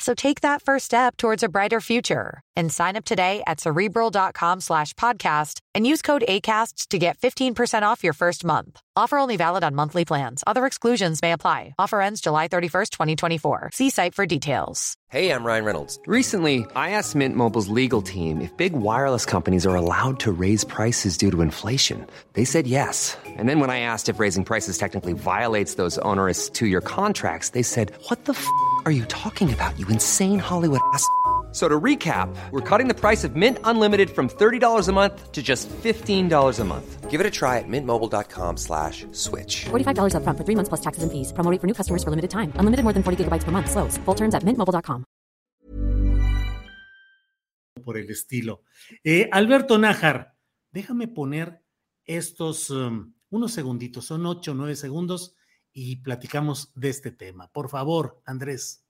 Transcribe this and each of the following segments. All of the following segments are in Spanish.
So take that first step towards a brighter future and sign up today at cerebral.com slash podcast and use code ACasts to get 15% off your first month. Offer only valid on monthly plans. Other exclusions may apply. Offer ends July 31st, 2024. See site for details. Hey, I'm Ryan Reynolds. Recently, I asked Mint Mobile's legal team if big wireless companies are allowed to raise prices due to inflation. They said yes. And then when I asked if raising prices technically violates those onerous two year contracts, they said, What the f are you talking about, you insane Hollywood ass? So to recap, we're cutting the price of Mint Unlimited from $30 a month to just $15 a month. Give it a try at mintmobile.com slash switch. $45 up front for three months plus taxes and fees. Promo rate for new customers for limited time. Unlimited more than 40 gigabytes per month. Slows. Full terms at mintmobile.com. Por el estilo. Eh, Alberto Nájar, déjame poner estos um, unos segunditos, son ocho o nueve segundos y platicamos de este tema. Por favor, Andrés.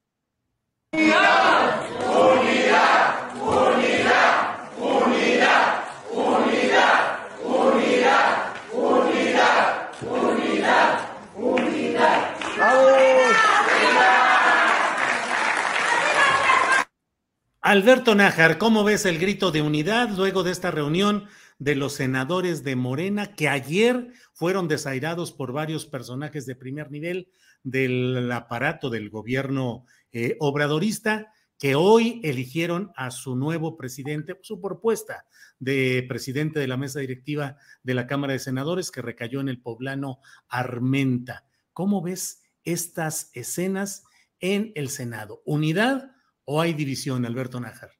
Alberto Nájar, ¿cómo ves el grito de unidad luego de esta reunión de los senadores de Morena que ayer fueron desairados por varios personajes de primer nivel del aparato del gobierno eh, obradorista que hoy eligieron a su nuevo presidente, su propuesta de presidente de la mesa directiva de la Cámara de Senadores que recayó en el poblano Armenta. ¿Cómo ves estas escenas en el Senado? ¿Unidad o hay división, Alberto Nájar?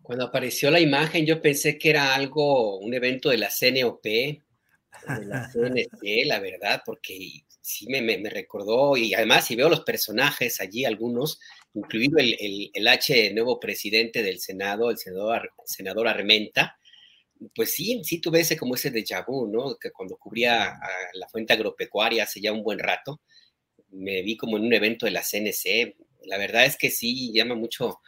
Cuando apareció la imagen, yo pensé que era algo, un evento de la CNOP, la CNC, la verdad, porque sí me, me, recordó, y además si veo los personajes allí, algunos, incluido el, el, el, H nuevo presidente del Senado, el senador, senador Armenta, pues sí, sí tuve ese como ese déjà vu, ¿no? Que cuando cubría la fuente agropecuaria hace ya un buen rato, me vi como en un evento de la CNC. La verdad es que sí llama mucho,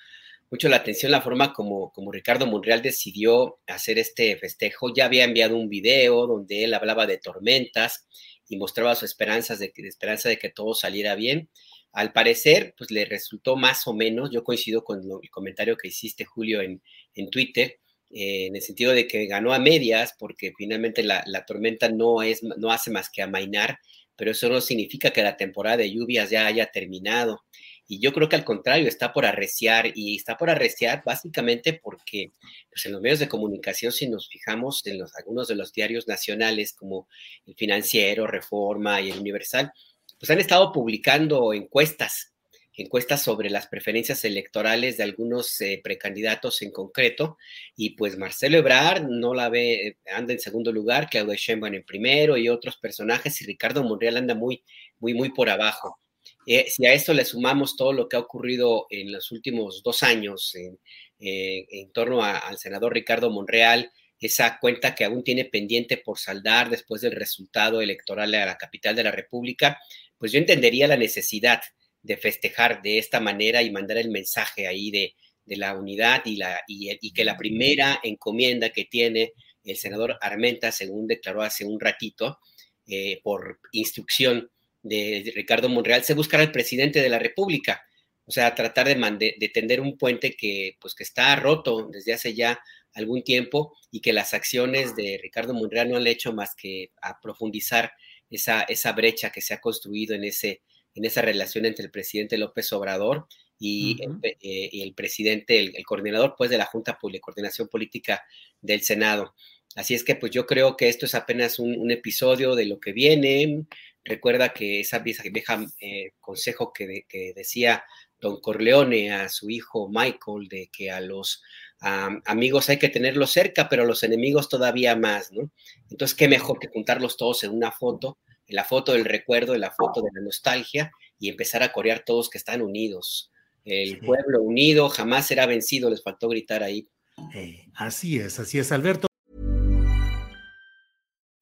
mucho la atención la forma como, como Ricardo Monreal decidió hacer este festejo. Ya había enviado un video donde él hablaba de tormentas y mostraba su esperanzas de, esperanza de que todo saliera bien. Al parecer, pues le resultó más o menos, yo coincido con el comentario que hiciste, Julio, en, en Twitter, eh, en el sentido de que ganó a medias, porque finalmente la, la, tormenta no, es, no hace más que amainar, pero eso no significa que la temporada de lluvias ya haya terminado. Y yo creo que al contrario, está por arreciar y está por arreciar básicamente porque pues en los medios de comunicación, si nos fijamos en los, algunos de los diarios nacionales como el Financiero, Reforma y el Universal, pues han estado publicando encuestas, encuestas sobre las preferencias electorales de algunos eh, precandidatos en concreto, y pues Marcelo Ebrard no la ve, anda en segundo lugar, Claudia Sheinbaum en primero y otros personajes, y Ricardo Monreal anda muy, muy, muy por abajo. Eh, si a esto le sumamos todo lo que ha ocurrido en los últimos dos años en, eh, en torno al senador Ricardo Monreal, esa cuenta que aún tiene pendiente por saldar después del resultado electoral a la capital de la República, pues yo entendería la necesidad de festejar de esta manera y mandar el mensaje ahí de, de la unidad y, la, y, que la primera encomienda que tiene el senador Armenta, según declaró hace un ratito, eh, por instrucción de Ricardo Monreal, se buscará al presidente de la República. O sea, tratar de, de, de, tender un puente que, pues, que está roto desde hace ya algún tiempo y que las acciones de Ricardo Monreal no han hecho más que a profundizar esa, esa brecha que se ha construido en, ese, en esa relación entre el presidente López Obrador y, uh -huh. el, eh, y el, presidente, el, el, coordinador pues de la Junta de Coordinación Política del Senado. Así es que pues yo creo que esto es apenas un, un episodio de lo que viene. Recuerda que esa vieja, vieja eh, consejo que, que, decía don Corleone a su hijo Michael, de que a los amigos hay que tenerlos cerca, pero a los enemigos todavía más, ¿no? Entonces, qué mejor que juntarlos todos en una foto, en la foto del recuerdo, en la foto de la nostalgia, y empezar a corear todos que están unidos. El pueblo unido jamás será vencido, les faltó gritar ahí. Eh, así es, así es, Alberto.